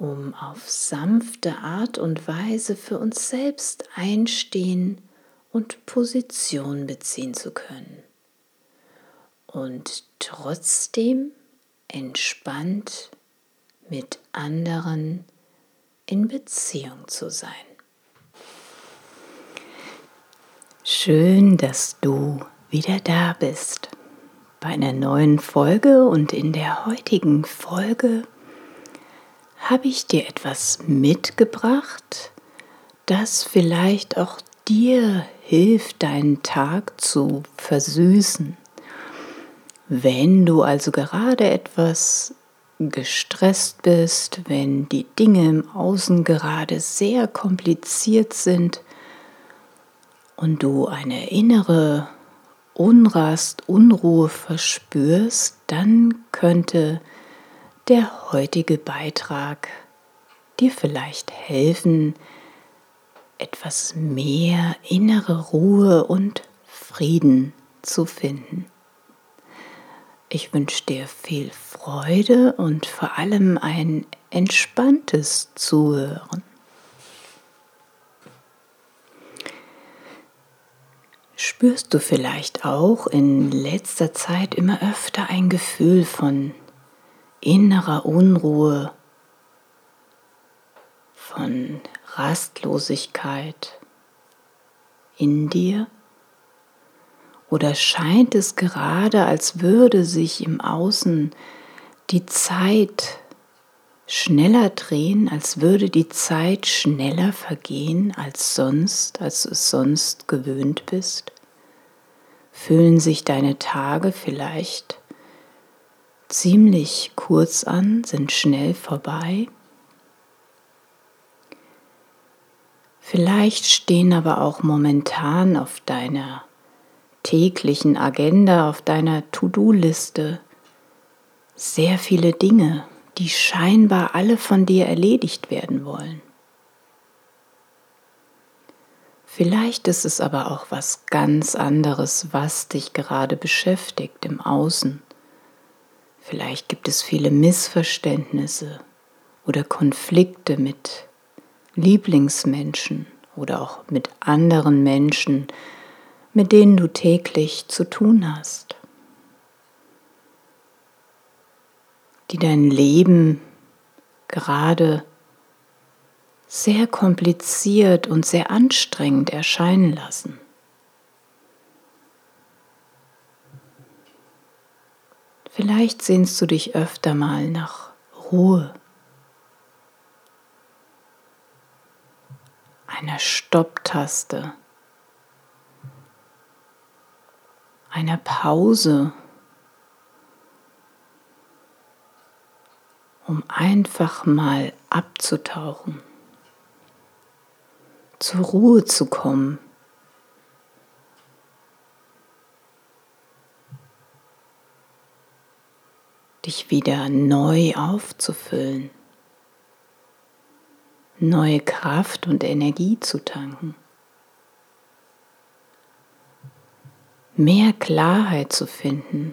um auf sanfte Art und Weise für uns selbst einstehen und Position beziehen zu können. Und trotzdem entspannt mit anderen in Beziehung zu sein. Schön, dass du wieder da bist bei einer neuen Folge und in der heutigen Folge habe ich dir etwas mitgebracht, das vielleicht auch dir hilft, deinen Tag zu versüßen. Wenn du also gerade etwas gestresst bist, wenn die Dinge im Außen gerade sehr kompliziert sind und du eine innere Unrast, Unruhe verspürst, dann könnte der heutige Beitrag dir vielleicht helfen, etwas mehr innere Ruhe und Frieden zu finden. Ich wünsche dir viel Freude und vor allem ein entspanntes Zuhören. Spürst du vielleicht auch in letzter Zeit immer öfter ein Gefühl von innerer Unruhe, von Rastlosigkeit in dir? Oder scheint es gerade, als würde sich im Außen die Zeit schneller drehen, als würde die Zeit schneller vergehen als sonst, als du es sonst gewöhnt bist? Fühlen sich deine Tage vielleicht ziemlich kurz an, sind schnell vorbei. Vielleicht stehen aber auch momentan auf deiner täglichen Agenda, auf deiner To-Do-Liste sehr viele Dinge, die scheinbar alle von dir erledigt werden wollen. Vielleicht ist es aber auch was ganz anderes, was dich gerade beschäftigt im Außen. Vielleicht gibt es viele Missverständnisse oder Konflikte mit Lieblingsmenschen oder auch mit anderen Menschen, mit denen du täglich zu tun hast, die dein Leben gerade sehr kompliziert und sehr anstrengend erscheinen lassen. Vielleicht sehnst du dich öfter mal nach Ruhe, einer Stopptaste, einer Pause, um einfach mal abzutauchen, zur Ruhe zu kommen. Dich wieder neu aufzufüllen, neue Kraft und Energie zu tanken, mehr Klarheit zu finden,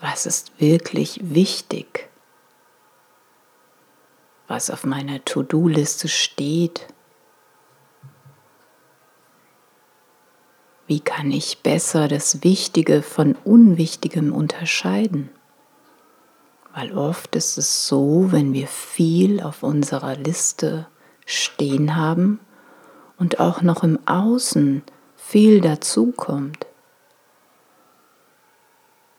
was ist wirklich wichtig, was auf meiner To-Do-Liste steht Wie kann ich besser das Wichtige von Unwichtigem unterscheiden? Weil oft ist es so, wenn wir viel auf unserer Liste stehen haben und auch noch im Außen viel dazukommt,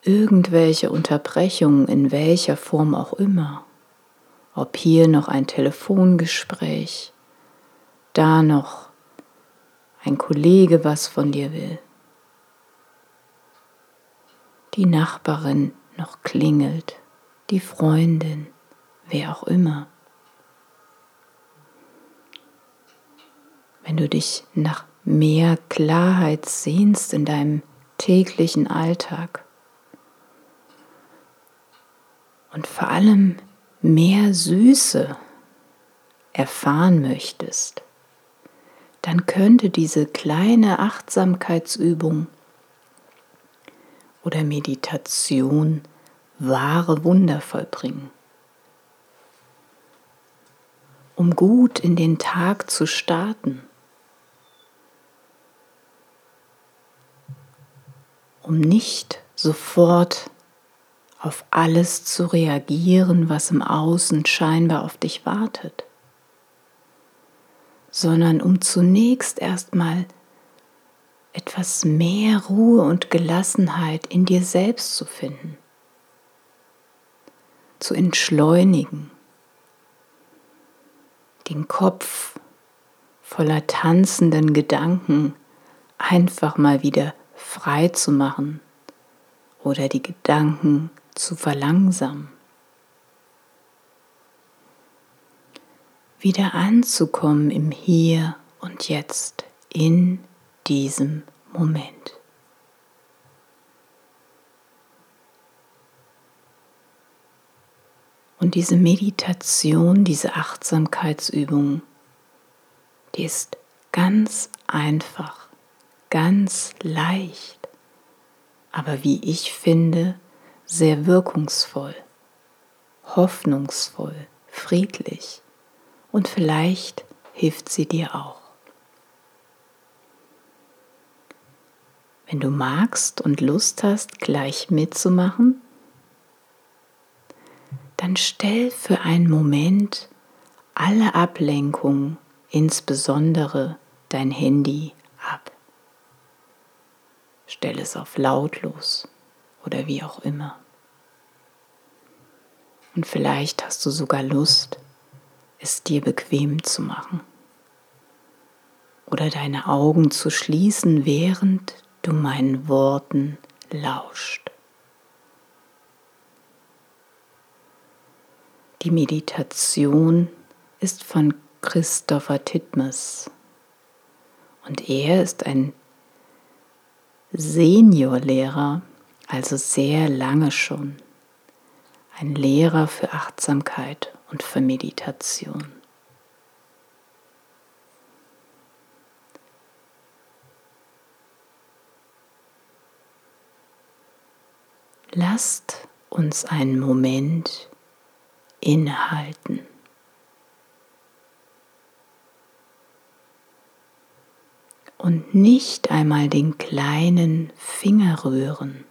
irgendwelche Unterbrechungen in welcher Form auch immer, ob hier noch ein Telefongespräch, da noch ein Kollege was von dir will, die Nachbarin noch klingelt, die Freundin, wer auch immer. Wenn du dich nach mehr Klarheit sehnst in deinem täglichen Alltag und vor allem mehr Süße erfahren möchtest, dann könnte diese kleine Achtsamkeitsübung oder Meditation wahre Wunder vollbringen. Um gut in den Tag zu starten, um nicht sofort auf alles zu reagieren, was im Außen scheinbar auf dich wartet, sondern um zunächst erstmal etwas mehr Ruhe und Gelassenheit in dir selbst zu finden, zu entschleunigen, den Kopf voller tanzenden Gedanken einfach mal wieder frei zu machen oder die Gedanken zu verlangsamen. Wieder anzukommen im Hier und Jetzt in diesem Moment. Und diese Meditation, diese Achtsamkeitsübung, die ist ganz einfach, ganz leicht, aber wie ich finde, sehr wirkungsvoll, hoffnungsvoll, friedlich und vielleicht hilft sie dir auch. Wenn du magst und Lust hast, gleich mitzumachen, dann stell für einen Moment alle Ablenkungen, insbesondere dein Handy, ab. Stell es auf lautlos oder wie auch immer. Und vielleicht hast du sogar Lust, es dir bequem zu machen. Oder deine Augen zu schließen, während du meinen Worten lauscht. Die Meditation ist von Christopher Titmus. Und er ist ein Seniorlehrer, also sehr lange schon, ein Lehrer für Achtsamkeit und für Meditation. Lasst uns einen Moment innehalten. Und nicht einmal den kleinen Finger rühren,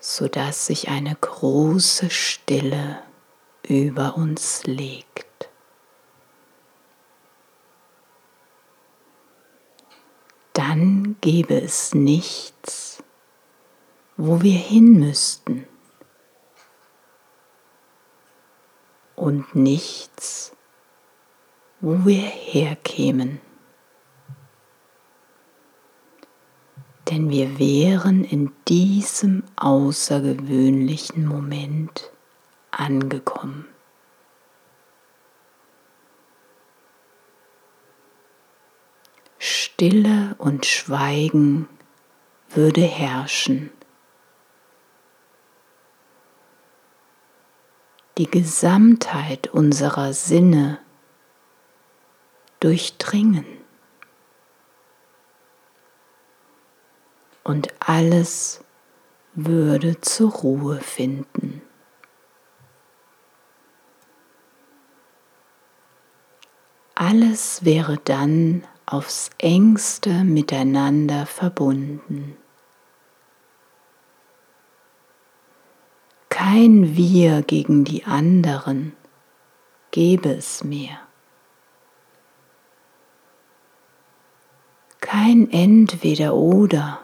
sodass sich eine große Stille über uns legt. dann gäbe es nichts, wo wir hin müssten und nichts, wo wir herkämen. Denn wir wären in diesem außergewöhnlichen Moment angekommen. Stille und Schweigen würde herrschen. Die Gesamtheit unserer Sinne durchdringen und alles würde zur Ruhe finden. Alles wäre dann aufs engste miteinander verbunden. Kein Wir gegen die anderen gäbe es mehr. Kein Entweder oder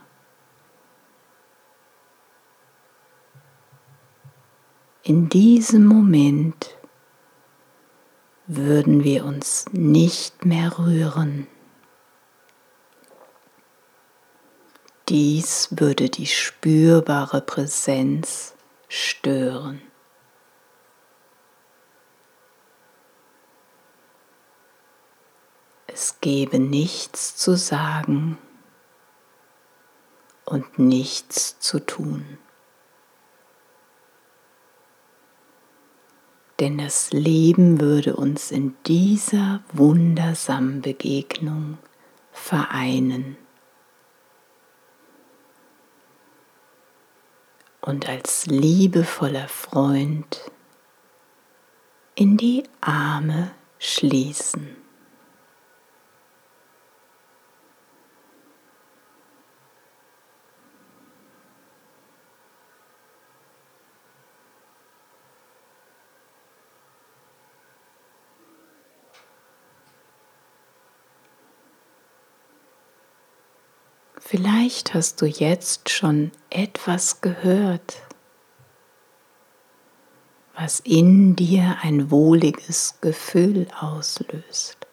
In diesem Moment würden wir uns nicht mehr rühren. Dies würde die spürbare Präsenz stören. Es gebe nichts zu sagen und nichts zu tun. Denn das Leben würde uns in dieser wundersamen Begegnung vereinen. Und als liebevoller Freund in die Arme schließen. Vielleicht hast du jetzt schon etwas gehört, was in dir ein wohliges Gefühl auslöst.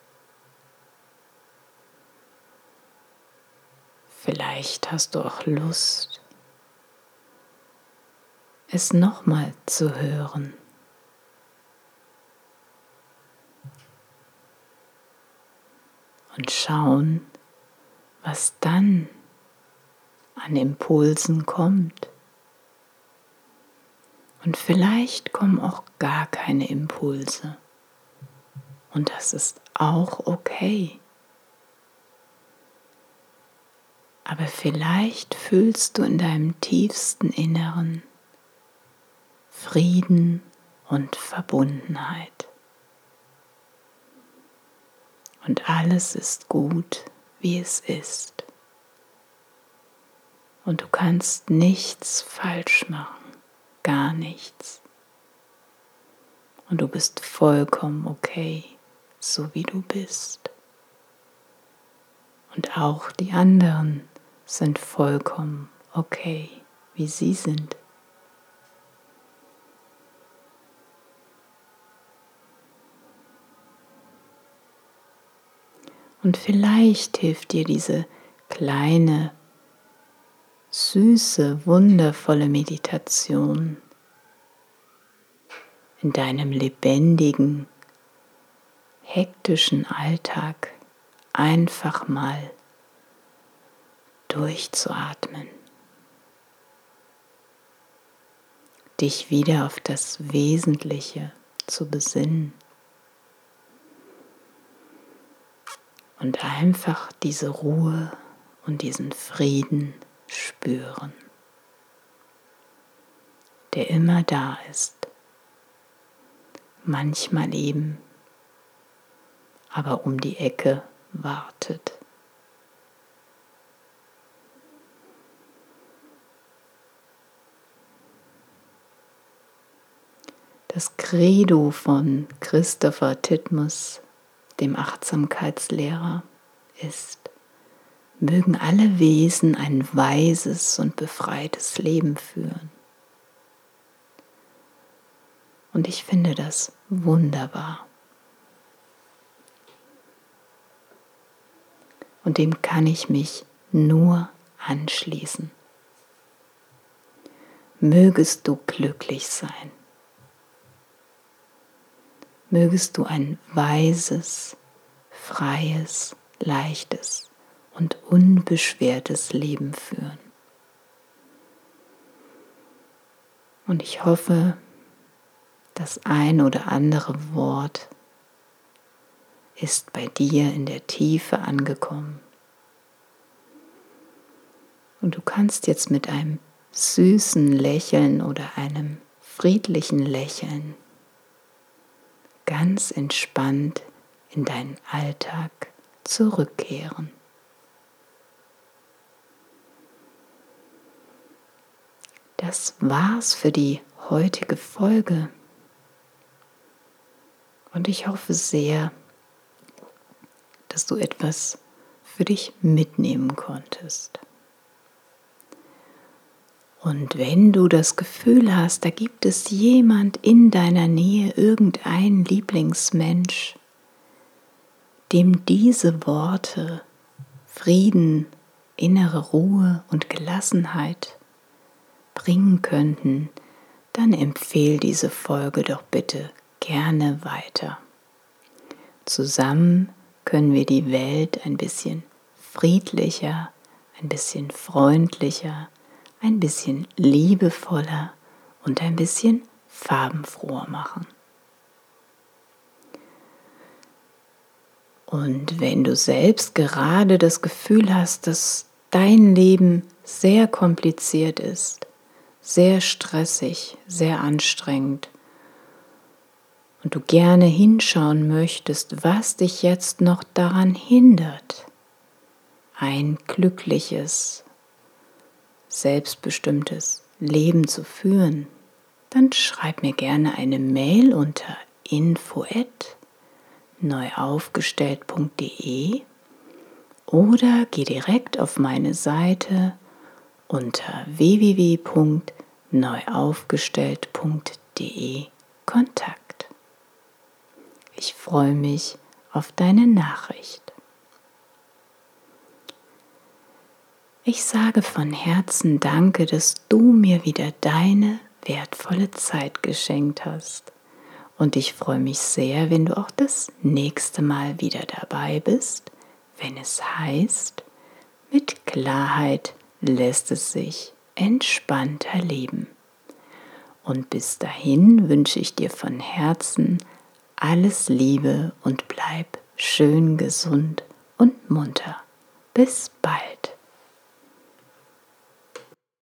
Vielleicht hast du auch Lust, es nochmal zu hören. Und schauen, was dann an Impulsen kommt. Und vielleicht kommen auch gar keine Impulse. Und das ist auch okay. Aber vielleicht fühlst du in deinem tiefsten Inneren Frieden und Verbundenheit. Und alles ist gut, wie es ist. Und du kannst nichts falsch machen, gar nichts. Und du bist vollkommen okay, so wie du bist. Und auch die anderen sind vollkommen okay, wie sie sind. Und vielleicht hilft dir diese kleine süße, wundervolle Meditation in deinem lebendigen, hektischen Alltag einfach mal durchzuatmen. Dich wieder auf das Wesentliche zu besinnen. Und einfach diese Ruhe und diesen Frieden spüren, der immer da ist, manchmal eben, aber um die Ecke wartet. Das Credo von Christopher Titmus, dem Achtsamkeitslehrer, ist, mögen alle Wesen ein weises und befreites Leben führen. Und ich finde das wunderbar. Und dem kann ich mich nur anschließen. Mögest du glücklich sein. Mögest du ein weises, freies, leichtes und unbeschwertes Leben führen. Und ich hoffe, das ein oder andere Wort ist bei dir in der Tiefe angekommen. Und du kannst jetzt mit einem süßen Lächeln oder einem friedlichen Lächeln ganz entspannt in deinen Alltag zurückkehren. Das war's für die heutige Folge. Und ich hoffe sehr, dass du etwas für dich mitnehmen konntest. Und wenn du das Gefühl hast, da gibt es jemand in deiner Nähe, irgendein Lieblingsmensch, dem diese Worte Frieden, innere Ruhe und Gelassenheit bringen könnten, dann empfehle diese Folge doch bitte gerne weiter. Zusammen können wir die Welt ein bisschen friedlicher, ein bisschen freundlicher, ein bisschen liebevoller und ein bisschen farbenfroher machen. Und wenn du selbst gerade das Gefühl hast, dass dein Leben sehr kompliziert ist, sehr stressig, sehr anstrengend. Und du gerne hinschauen möchtest, was dich jetzt noch daran hindert, ein glückliches, selbstbestimmtes Leben zu führen, dann schreib mir gerne eine Mail unter info@neuaufgestellt.de oder geh direkt auf meine Seite unter www.neuaufgestellt.de Kontakt. Ich freue mich auf deine Nachricht. Ich sage von Herzen Danke, dass du mir wieder deine wertvolle Zeit geschenkt hast. Und ich freue mich sehr, wenn du auch das nächste Mal wieder dabei bist, wenn es heißt, mit Klarheit lässt es sich entspannter leben. Und bis dahin wünsche ich dir von Herzen alles Liebe und bleib schön gesund und munter. Bis bald.